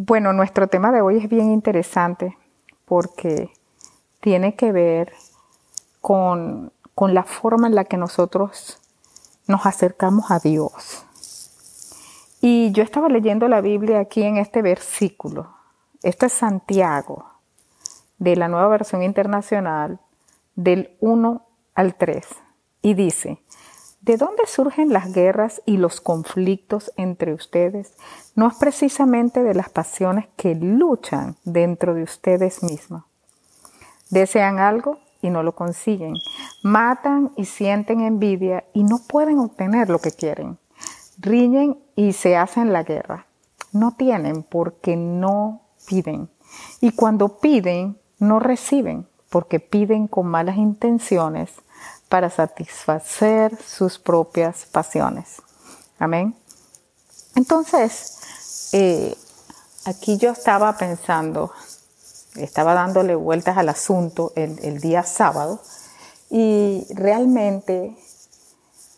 Bueno, nuestro tema de hoy es bien interesante porque tiene que ver con, con la forma en la que nosotros nos acercamos a Dios. Y yo estaba leyendo la Biblia aquí en este versículo. Esto es Santiago, de la nueva versión internacional, del 1 al 3. Y dice, ¿De dónde surgen las guerras y los conflictos entre ustedes? No es precisamente de las pasiones que luchan dentro de ustedes mismos. Desean algo y no lo consiguen. Matan y sienten envidia y no pueden obtener lo que quieren. Riñen y se hacen la guerra. No tienen porque no piden. Y cuando piden, no reciben porque piden con malas intenciones para satisfacer sus propias pasiones. Amén. Entonces, eh, aquí yo estaba pensando, estaba dándole vueltas al asunto el, día sábado y realmente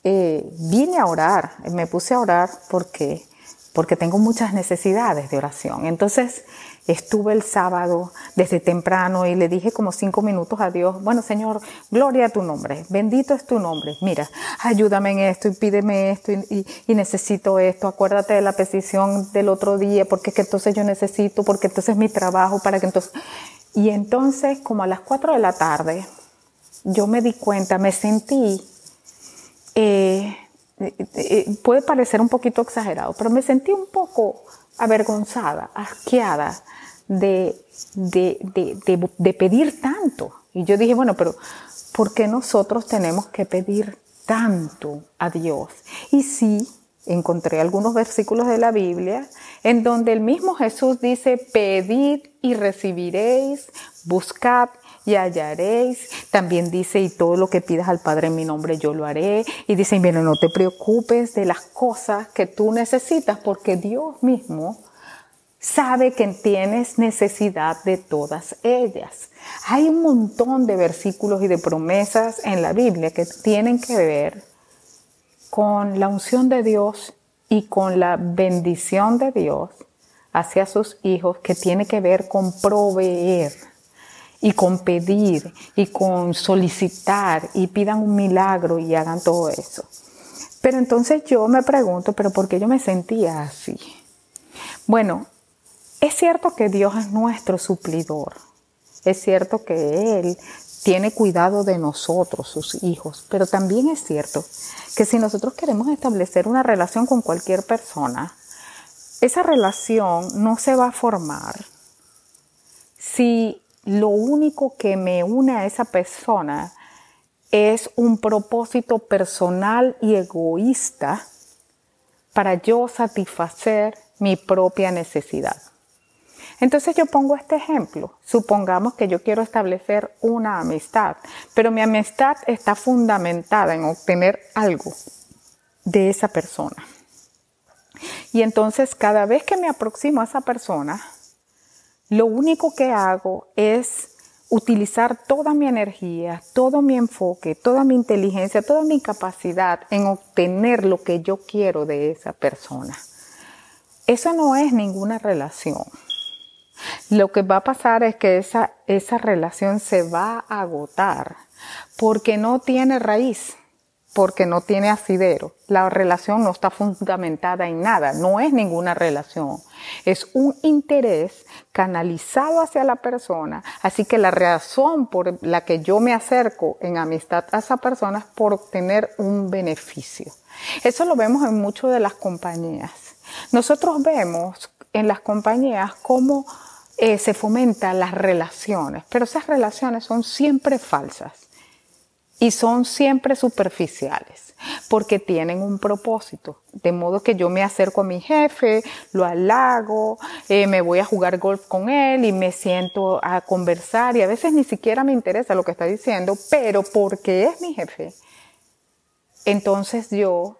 eh, vine a orar, me puse a orar porque, porque tengo muchas necesidades de oración. Entonces, Estuve el sábado desde temprano y le dije como cinco minutos a Dios, bueno Señor, gloria a tu nombre, bendito es tu nombre, mira, ayúdame en esto y pídeme esto y, necesito esto, acuérdate de la petición del otro día, porque es que entonces yo necesito, porque entonces es mi trabajo, para que entonces... Y entonces como a las cuatro de la tarde, yo me di cuenta, me sentí... Eh, eh, eh, puede parecer un poquito exagerado, pero me sentí un poco avergonzada, asqueada de, de, pedir tanto. Y yo dije, bueno, pero ¿por qué nosotros tenemos que pedir tanto a Dios? Y sí, encontré algunos versículos de la Biblia en donde el mismo Jesús dice, pedid y recibiréis, buscad y hallaréis. También dice, y todo lo que pidas al Padre en mi nombre yo lo haré. Y dice, bueno, no te preocupes de las cosas que tú necesitas porque Dios mismo sabe que tienes necesidad de todas ellas. Hay un montón de versículos y de promesas en la Biblia que tienen que ver con la unción de Dios y con la bendición de Dios hacia sus hijos que tiene que ver con proveer y con pedir y con solicitar y pidan un milagro y hagan todo eso. Pero entonces yo me pregunto, ¿pero por qué yo me sentía así? Bueno, es cierto que Dios es nuestro suplidor. Es cierto que Él tiene cuidado de nosotros, sus hijos, pero también es cierto que si nosotros queremos establecer una relación con cualquier persona, esa relación no se va a formar si lo único que me une a esa persona es un propósito personal y egoísta para yo satisfacer mi propia necesidad. Entonces yo pongo este ejemplo. Supongamos que yo quiero establecer una amistad, pero mi amistad está fundamentada en obtener algo de esa persona. Y entonces cada vez que me aproximo a esa persona, lo único que hago es utilizar toda mi energía, todo mi enfoque, toda mi inteligencia, toda mi capacidad en obtener lo que yo quiero de esa persona. Eso no es ninguna relación. Lo que va a pasar es que esa, esa relación se va a agotar porque no tiene raíz, porque no tiene asidero. La relación no está fundamentada en nada, no es ninguna relación. Es un interés canalizado hacia la persona. Así que la razón por la que yo me acerco en amistad a esa persona es por obtener un beneficio. Eso lo vemos en muchas de las compañías. Nosotros vemos en las compañías cómo eh, se fomentan las relaciones, pero esas relaciones son siempre falsas y son siempre superficiales porque tienen un propósito. De modo que yo me acerco a mi jefe, lo halago, eh, me voy a jugar golf con él y me siento a conversar y a veces ni siquiera me interesa lo que está diciendo, pero porque es mi jefe, entonces yo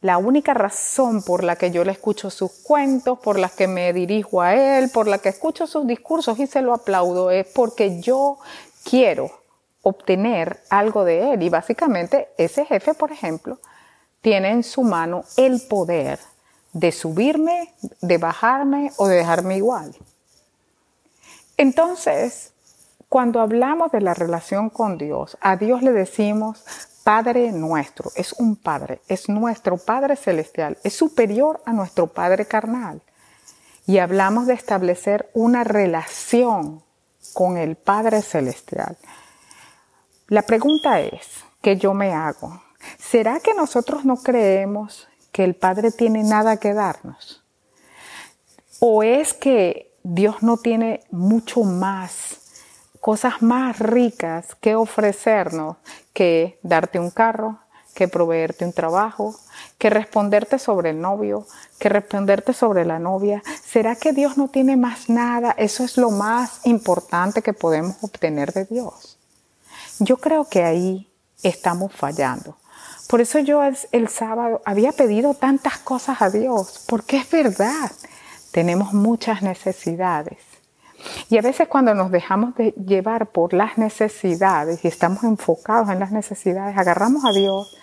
la única razón por la que yo le escucho sus cuentos, por la que me dirijo a él, por la que escucho sus discursos y se lo aplaudo es porque yo quiero obtener algo de él. Y básicamente ese jefe, por ejemplo, tiene en su mano el poder de subirme, de bajarme o de dejarme igual. Entonces, cuando hablamos de la relación con Dios, a Dios le decimos Padre nuestro, es un Padre, es nuestro Padre celestial, es superior a nuestro Padre carnal. Y hablamos de establecer una relación con el Padre celestial. La pregunta es, que yo me hago, ¿será que nosotros no creemos que el Padre tiene nada que darnos? ¿O es que Dios no tiene mucho más, cosas más ricas que ofrecernos que darte un carro, que proveerte un trabajo, que responderte sobre el novio, que responderte sobre la novia. ¿Será que Dios no tiene más nada? Eso es lo más importante que podemos obtener de Dios. Yo creo que ahí estamos fallando. Por eso yo el, sábado había pedido tantas cosas a Dios, porque es verdad, tenemos muchas necesidades. Y a veces cuando nos dejamos de llevar por las necesidades y estamos enfocados en las necesidades, agarramos a Dios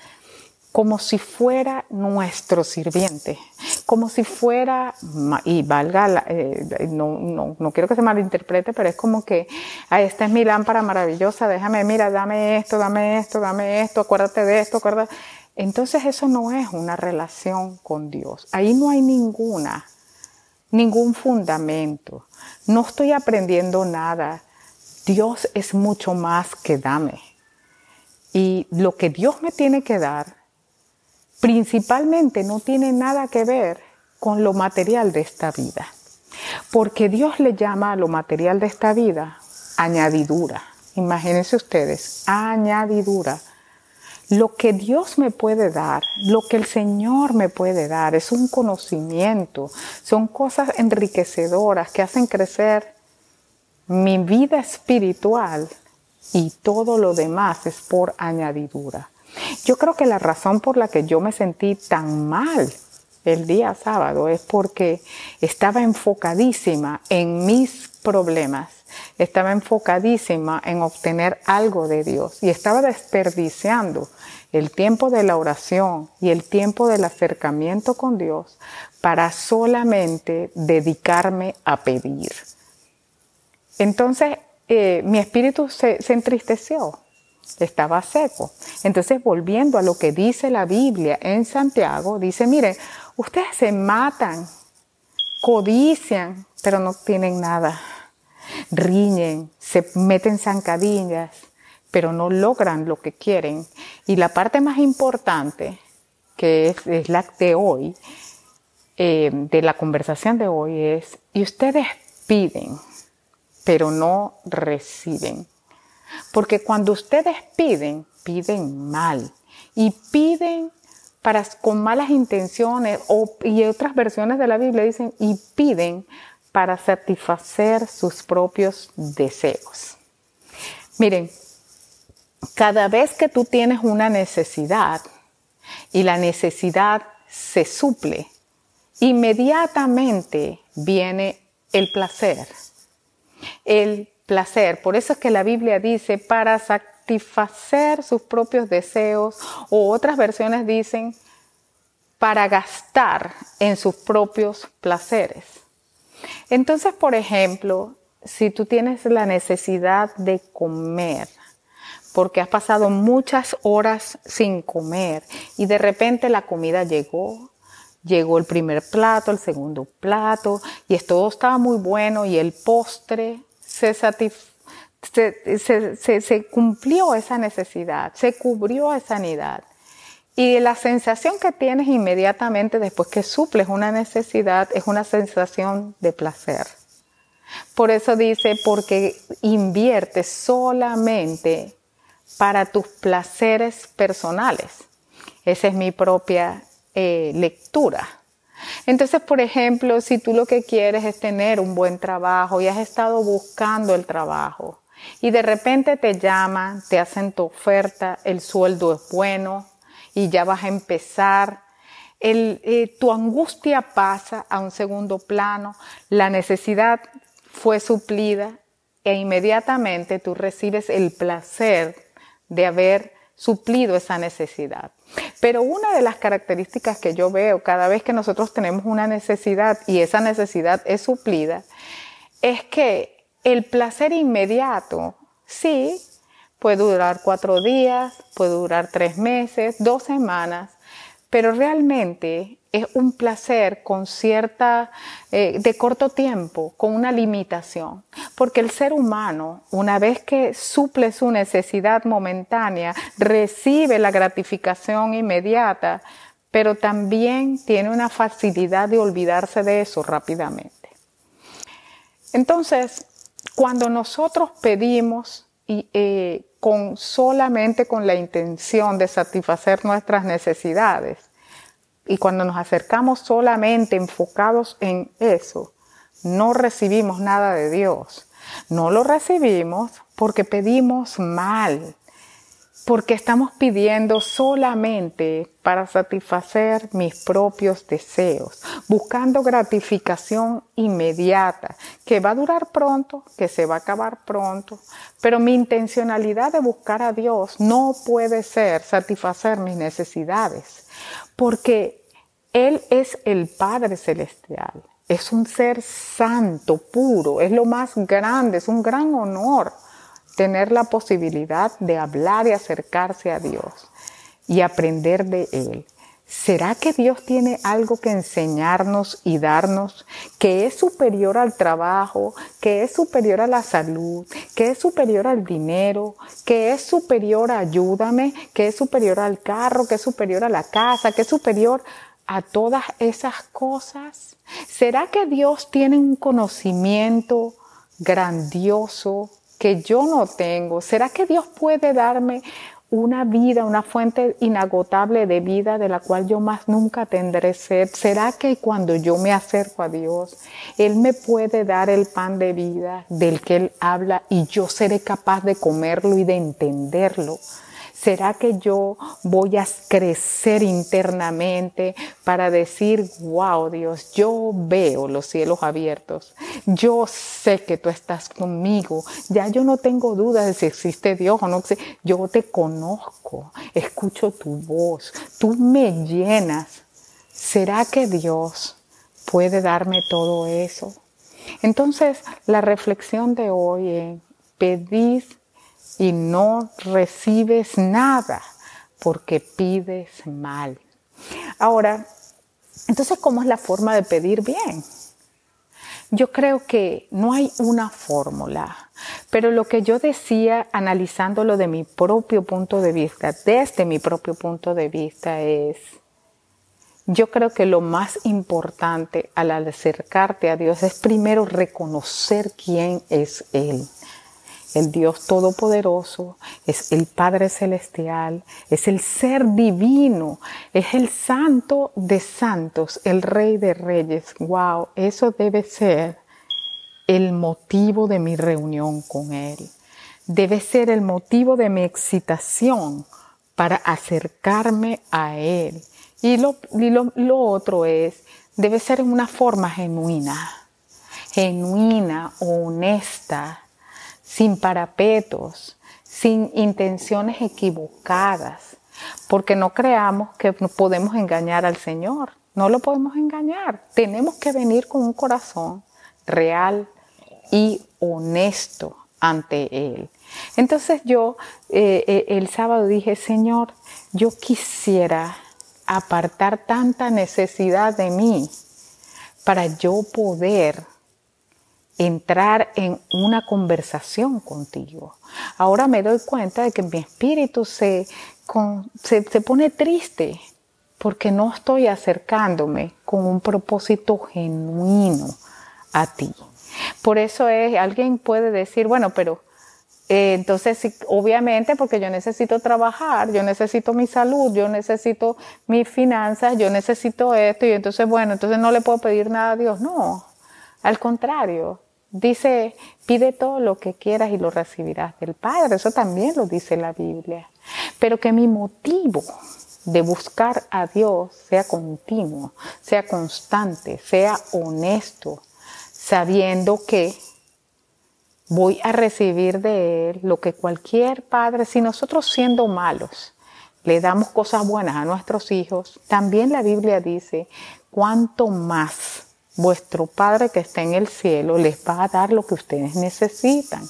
como si fuera nuestro sirviente, como si fuera, y valga, eh, no, no, no, quiero que se malinterprete, pero es como que, ah, esta es mi lámpara maravillosa, déjame, mira, dame esto, dame esto, dame esto, acuérdate de esto, acuérdate. Entonces eso no es una relación con Dios. Ahí no hay ninguna, ningún fundamento. No estoy aprendiendo nada. Dios es mucho más que dame. Y lo que Dios me tiene que dar principalmente no tiene nada que ver con lo material de esta vida. Porque Dios le llama a lo material de esta vida añadidura. Imagínense ustedes, añadidura. Lo que Dios me puede dar, lo que el Señor me puede dar, es un conocimiento, son cosas enriquecedoras que hacen crecer mi vida espiritual y todo lo demás es por añadidura. Yo creo que la razón por la que yo me sentí tan mal el día sábado es porque estaba enfocadísima en mis problemas, estaba enfocadísima en obtener algo de Dios y estaba desperdiciando el tiempo de la oración y el tiempo del acercamiento con Dios para solamente dedicarme a pedir. Entonces eh, mi espíritu se entristeció estaba seco. Entonces, volviendo a lo que dice la Biblia en Santiago, dice, miren, ustedes se matan, codician, pero no tienen nada. Riñen, se meten zancadillas, pero no logran lo que quieren. Y la parte más importante, que es, la de hoy, eh, de la conversación de hoy, es, y ustedes piden, pero no reciben. Porque cuando ustedes piden, piden mal y piden para, con malas intenciones y otras versiones de la Biblia dicen y piden para satisfacer sus propios deseos. Miren, cada vez que tú tienes una necesidad y la necesidad se suple, inmediatamente viene el placer, el placer. Por eso es que la Biblia dice para satisfacer sus propios deseos o otras versiones dicen para gastar en sus propios placeres. Entonces, por ejemplo, si tú tienes la necesidad de comer, porque has pasado muchas horas sin comer y de repente la comida llegó, llegó el primer plato, el segundo plato y todo estaba muy bueno y el postre se, cumplió esa necesidad, se cubrió esa necesidad. Y la sensación que tienes inmediatamente después que suples una necesidad es una sensación de placer. Por eso dice, porque inviertes solamente para tus placeres personales. Esa es mi propia eh, lectura. Entonces, por ejemplo, si tú lo que quieres es tener un buen trabajo y has estado buscando el trabajo y de repente te llaman, te hacen tu oferta, el sueldo es bueno y ya vas a empezar, eh, tu angustia pasa a un segundo plano, la necesidad fue suplida e inmediatamente tú recibes el placer de haber suplido esa necesidad. Pero una de las características que yo veo cada vez que nosotros tenemos una necesidad y esa necesidad es suplida, es que el placer inmediato, sí, puede durar cuatro días, puede durar tres meses, dos semanas, pero realmente es un placer con cierta, eh, de corto tiempo, con una limitación. Porque el ser humano, una vez que suple su necesidad momentánea, recibe la gratificación inmediata, pero también tiene una facilidad de olvidarse de eso rápidamente. Entonces, cuando nosotros pedimos y, eh, con solamente con la intención de satisfacer nuestras necesidades. Y cuando nos acercamos solamente enfocados en eso, no recibimos nada de Dios. No lo recibimos porque pedimos mal, porque estamos pidiendo solamente para satisfacer mis propios deseos, buscando gratificación inmediata, que va a durar pronto, que se va a acabar pronto, pero mi intencionalidad de buscar a Dios no puede ser satisfacer mis necesidades, porque Él es el Padre Celestial, es un ser santo, puro, es lo más grande, es un gran honor tener la posibilidad de hablar y acercarse a Dios y aprender de Él. ¿Será que Dios tiene algo que enseñarnos y darnos que es superior al trabajo, que es superior a la salud, que es superior al dinero, que es superior a ayúdame, que es superior al carro, que es superior a la casa, que es superior a todas esas cosas? ¿Será que Dios tiene un conocimiento grandioso que yo no tengo? ¿Será que Dios puede darme una vida, una fuente inagotable de vida de la cual yo más nunca tendré sed? ¿Será que cuando yo me acerco a Dios, Él me puede dar el pan de vida del que Él habla y yo seré capaz de comerlo y de entenderlo? ¿Será que yo voy a crecer internamente para decir, wow Dios, yo veo los cielos abiertos, yo sé que tú estás conmigo, ya yo no tengo dudas de si existe Dios o no, yo te conozco, escucho tu voz, tú me llenas. ¿Será que Dios puede darme todo eso? Entonces, la reflexión de hoy es, pedís y no recibes nada porque pides mal. Ahora, entonces, ¿cómo es la forma de pedir bien? Yo creo que no hay una fórmula, pero lo que yo decía analizándolo de mi propio punto de vista, desde mi propio punto de vista es, yo creo que lo más importante al acercarte a Dios es primero reconocer quién es Él el Dios Todopoderoso, es el Padre Celestial, es el Ser Divino, es el Santo de Santos, el Rey de Reyes. Wow, eso debe ser el motivo de mi reunión con Él. Debe ser el motivo de mi excitación para acercarme a Él. Y lo, lo otro es, debe ser en una forma genuina, genuina, honesta, sin parapetos, sin intenciones equivocadas, porque no creamos que podemos engañar al Señor. No lo podemos engañar. Tenemos que venir con un corazón real y honesto ante Él. Entonces yo eh, eh, el sábado dije, Señor, yo quisiera apartar tanta necesidad de mí para yo poder entrar en una conversación contigo. Ahora me doy cuenta de que mi espíritu se, se, se pone triste porque no estoy acercándome con un propósito genuino a ti. Por eso es, alguien puede decir, bueno, pero eh, entonces, obviamente, porque yo necesito trabajar, yo necesito mi salud, yo necesito mis finanzas, yo necesito esto, y entonces, bueno, entonces no le puedo pedir nada a Dios. No, al contrario, Dice, pide todo lo que quieras y lo recibirás del Padre. Eso también lo dice la Biblia. Pero que mi motivo de buscar a Dios sea continuo, sea constante, sea honesto, sabiendo que voy a recibir de Él lo que cualquier padre, si nosotros siendo malos, le damos cosas buenas a nuestros hijos, también la Biblia dice, cuánto más vuestro Padre que está en el cielo les va a dar lo que ustedes necesitan.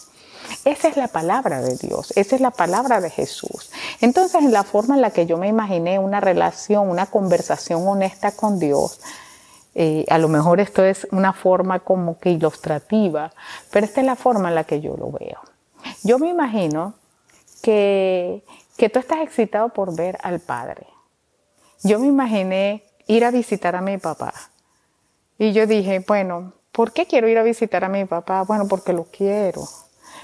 Esa es la palabra de Dios, esa es la palabra de Jesús. Entonces, en la forma en la que yo me imaginé una relación, una conversación honesta con Dios, eh, a lo mejor esto es una forma como que ilustrativa, pero esta es la forma en la que yo lo veo. Yo me imagino que, que tú estás excitado por ver al Padre. Yo me imaginé ir a visitar a mi papá. Y yo dije, bueno, ¿por qué quiero ir a visitar a mi papá? Bueno, porque lo quiero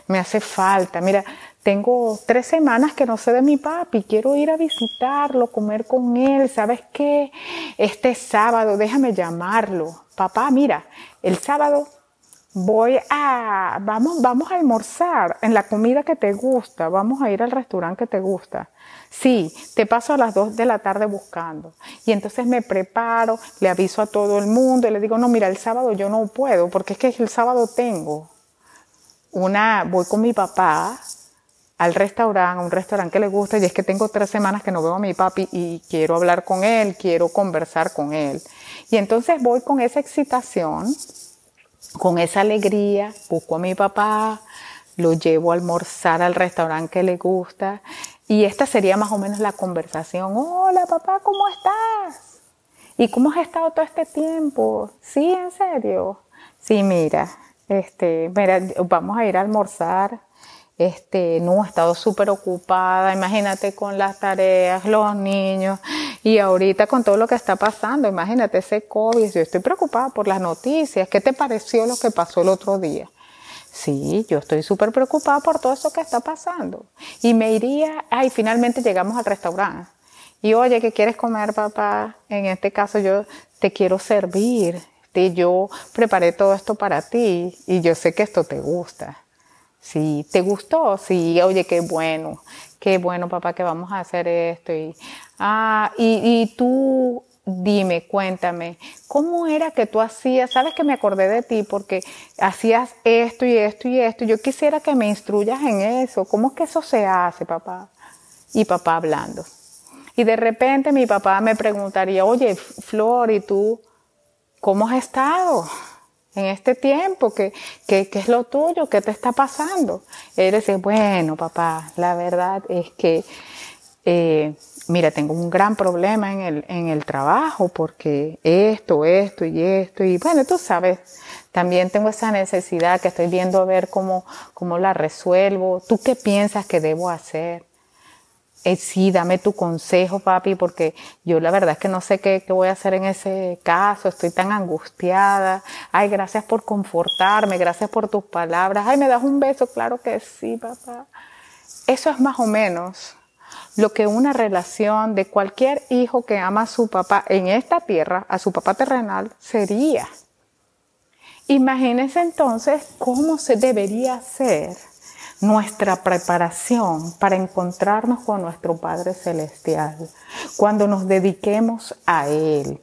me hace falta. Mira, tengo tres semanas que no sé de mi papi, quiero ir a visitarlo, comer con él, ¿sabes qué? Este sábado, déjame llamarlo. Papá, mira, el sábado voy a, vamos, vamos a almorzar en la comida que te gusta, vamos a ir al restaurante que te gusta. Sí, te paso a las dos de la tarde buscando. Y entonces me preparo, le aviso a todo el mundo y le digo, no, mira, el sábado yo no puedo, porque es que el sábado tengo una, voy con mi papá al restaurante, a un restaurante que le gusta, y es que tengo tres semanas que no veo a mi papi y quiero hablar con él, quiero conversar con él. Y entonces voy con esa excitación, con esa alegría, busco a mi papá, lo llevo a almorzar al restaurante que le gusta, y esta sería más o menos la conversación. Hola papá, ¿cómo estás? ¿Y cómo has estado todo este tiempo? Sí, en serio. Sí, mira, este, mira, vamos a ir a almorzar. Este, no, he estado súper ocupada, imagínate con las tareas, los niños, y ahorita con todo lo que está pasando, imagínate ese COVID, yo estoy preocupada por las noticias, ¿qué te pareció lo que pasó el otro día? Sí, yo estoy súper preocupada por todo eso que está pasando. Y me iría, ay, finalmente llegamos al restaurante. Y oye, ¿qué quieres comer, papá? En este caso yo te quiero servir yo preparé todo esto para ti y yo sé que esto te gusta. Si te gustó, sí, oye, qué bueno, qué bueno, papá, que vamos a hacer esto. Y, ah, y, y tú dime, cuéntame, ¿cómo era que tú hacías? Sabes que me acordé de ti porque hacías esto y esto y esto. Yo quisiera que me instruyas en eso. ¿Cómo es que eso se hace, papá? Y papá hablando. Y de repente mi papá me preguntaría, oye, Flor, ¿y tú ¿Cómo has estado en este tiempo? ¿Qué, qué, qué es lo tuyo? ¿Qué te está pasando? Él dice, bueno, papá, la verdad es que, eh, mira, tengo un gran problema en el, en el trabajo porque esto, esto y esto, y bueno, tú sabes, también tengo esa necesidad que estoy viendo a ver cómo, cómo la resuelvo. ¿Tú qué piensas que debo hacer? Eh, sí, dame tu consejo, papi, porque yo la verdad es que no sé qué, qué, voy a hacer en ese caso, estoy tan angustiada. Ay, gracias por confortarme, gracias por tus palabras. Ay, ¿me das un beso? Claro que sí, papá. Eso es más o menos lo que una relación de cualquier hijo que ama a su papá en esta tierra, a su papá terrenal, sería. Imagínense entonces cómo se debería hacer nuestra preparación para encontrarnos con nuestro Padre Celestial, cuando nos dediquemos a Él,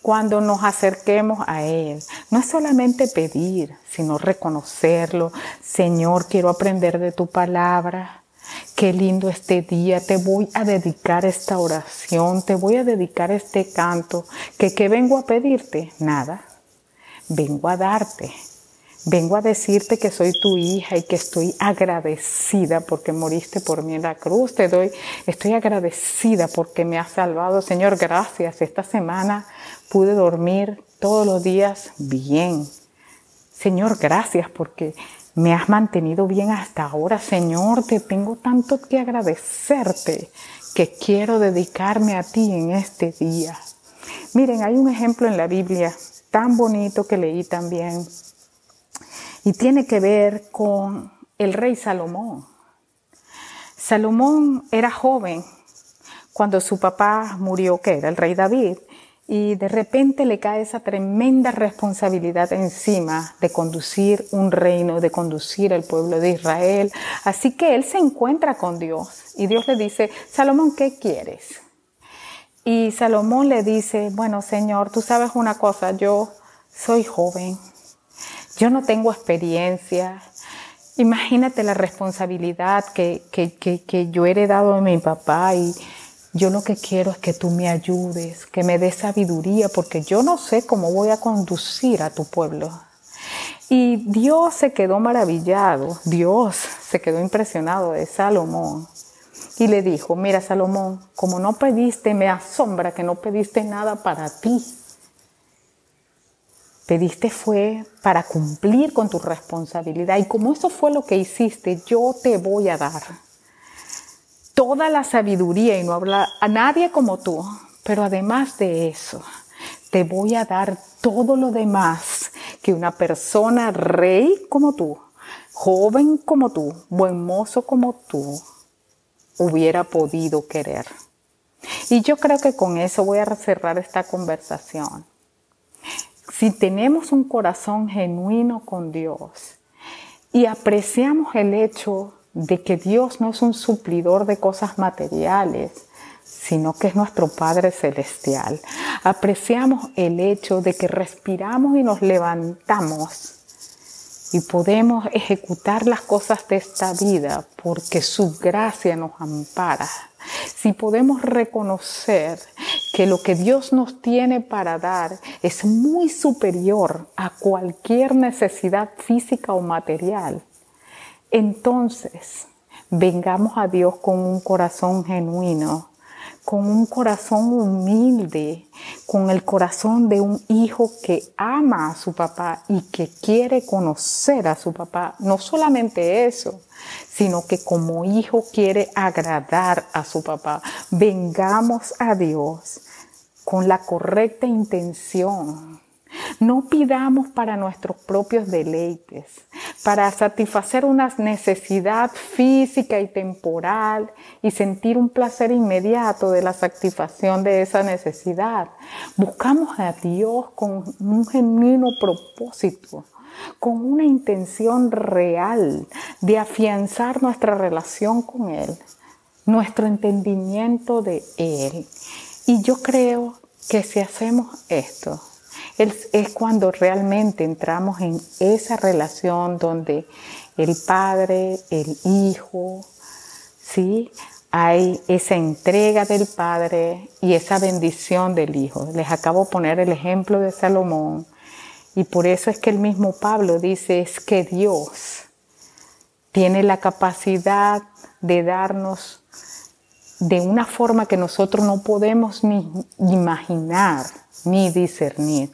cuando nos acerquemos a Él. No es solamente pedir, sino reconocerlo. Señor, quiero aprender de tu palabra. Qué lindo este día, te voy a dedicar esta oración, te voy a dedicar este canto, qué vengo a pedirte, nada, vengo a darte Vengo a decirte que soy tu hija y que estoy agradecida porque moriste por mí en la cruz. Te doy, estoy agradecida porque me has salvado. Señor, gracias. Esta semana pude dormir todos los días bien. Señor, gracias porque me has mantenido bien hasta ahora. Señor, te tengo tanto que agradecerte que quiero dedicarme a ti en este día. Miren, hay un ejemplo en la Biblia tan bonito que leí también y tiene que ver con el rey Salomón. Salomón era joven cuando su papá murió, que era el rey David, y de repente le cae esa tremenda responsabilidad encima de conducir un reino, de conducir el pueblo de Israel. Así que él se encuentra con Dios y Dios le dice, Salomón, ¿qué quieres? Y Salomón le dice, bueno, Señor, tú sabes una cosa, yo soy joven, yo no tengo experiencia Imagínate la responsabilidad que, que, que, yo he heredado de mi papá y yo lo que quiero es que tú me ayudes, que me des sabiduría, porque yo no sé cómo voy a conducir a tu pueblo. Y Dios se quedó maravillado, Dios se quedó impresionado de Salomón y le dijo, mira Salomón, como no pediste, me asombra que no pediste nada para ti. Pediste fue para cumplir con tu responsabilidad y como eso fue lo que hiciste, yo te voy a dar toda la sabiduría y no habla a nadie como tú, pero además de eso, te voy a dar todo lo demás que una persona rey como tú, joven como tú, buen mozo como tú, hubiera podido querer. Y yo creo que con eso voy a cerrar esta conversación. Si tenemos un corazón genuino con Dios y apreciamos el hecho de que Dios no es un suplidor de cosas materiales, sino que es nuestro Padre Celestial. Apreciamos el hecho de que respiramos y nos levantamos y podemos ejecutar las cosas de esta vida porque su gracia nos ampara. Si podemos reconocer que lo que Dios nos tiene para dar es muy superior a cualquier necesidad física o material, entonces vengamos a Dios con un corazón genuino con un corazón humilde, con el corazón de un hijo que ama a su papá y que quiere conocer a su papá. No solamente eso, sino que como hijo quiere agradar a su papá. Vengamos a Dios con la correcta intención no pidamos para nuestros propios deleites, para satisfacer una necesidad física y temporal y sentir un placer inmediato de la satisfacción de esa necesidad. Buscamos a Dios con un genuino propósito, con una intención real de afianzar nuestra relación con Él, nuestro entendimiento de Él. Y yo creo que si hacemos esto, es, cuando realmente entramos en esa relación donde el padre, el hijo, ¿sí? Hay esa entrega del padre y esa bendición del hijo. Les acabo de poner el ejemplo de Salomón y por eso es que el mismo Pablo dice es que Dios tiene la capacidad de darnos de una forma que nosotros no podemos ni imaginar ni discernir.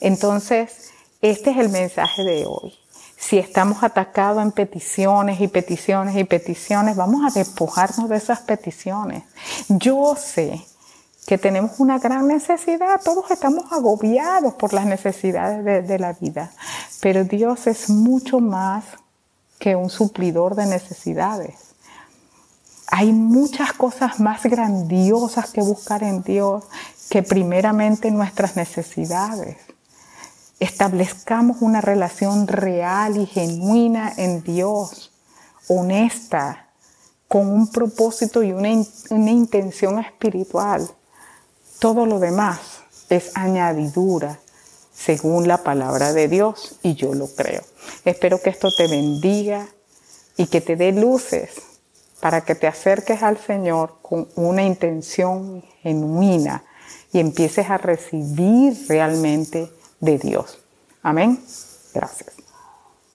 Entonces, este es el mensaje de hoy. Si estamos atacados en peticiones y peticiones y peticiones, vamos a despojarnos de esas peticiones. Yo sé que tenemos una gran necesidad, todos estamos agobiados por las necesidades de, de la vida, pero Dios es mucho más que un suplidor de necesidades. Hay muchas cosas más grandiosas que buscar en Dios que primeramente nuestras necesidades. Establezcamos una relación real y genuina en Dios, honesta, con un propósito y una, una intención espiritual. Todo lo demás es añadidura según la palabra de Dios y yo lo creo. Espero que esto te bendiga y que te dé luces para que te acerques al Señor con una intención genuina y empieces a recibir realmente de Dios. Amén. Gracias.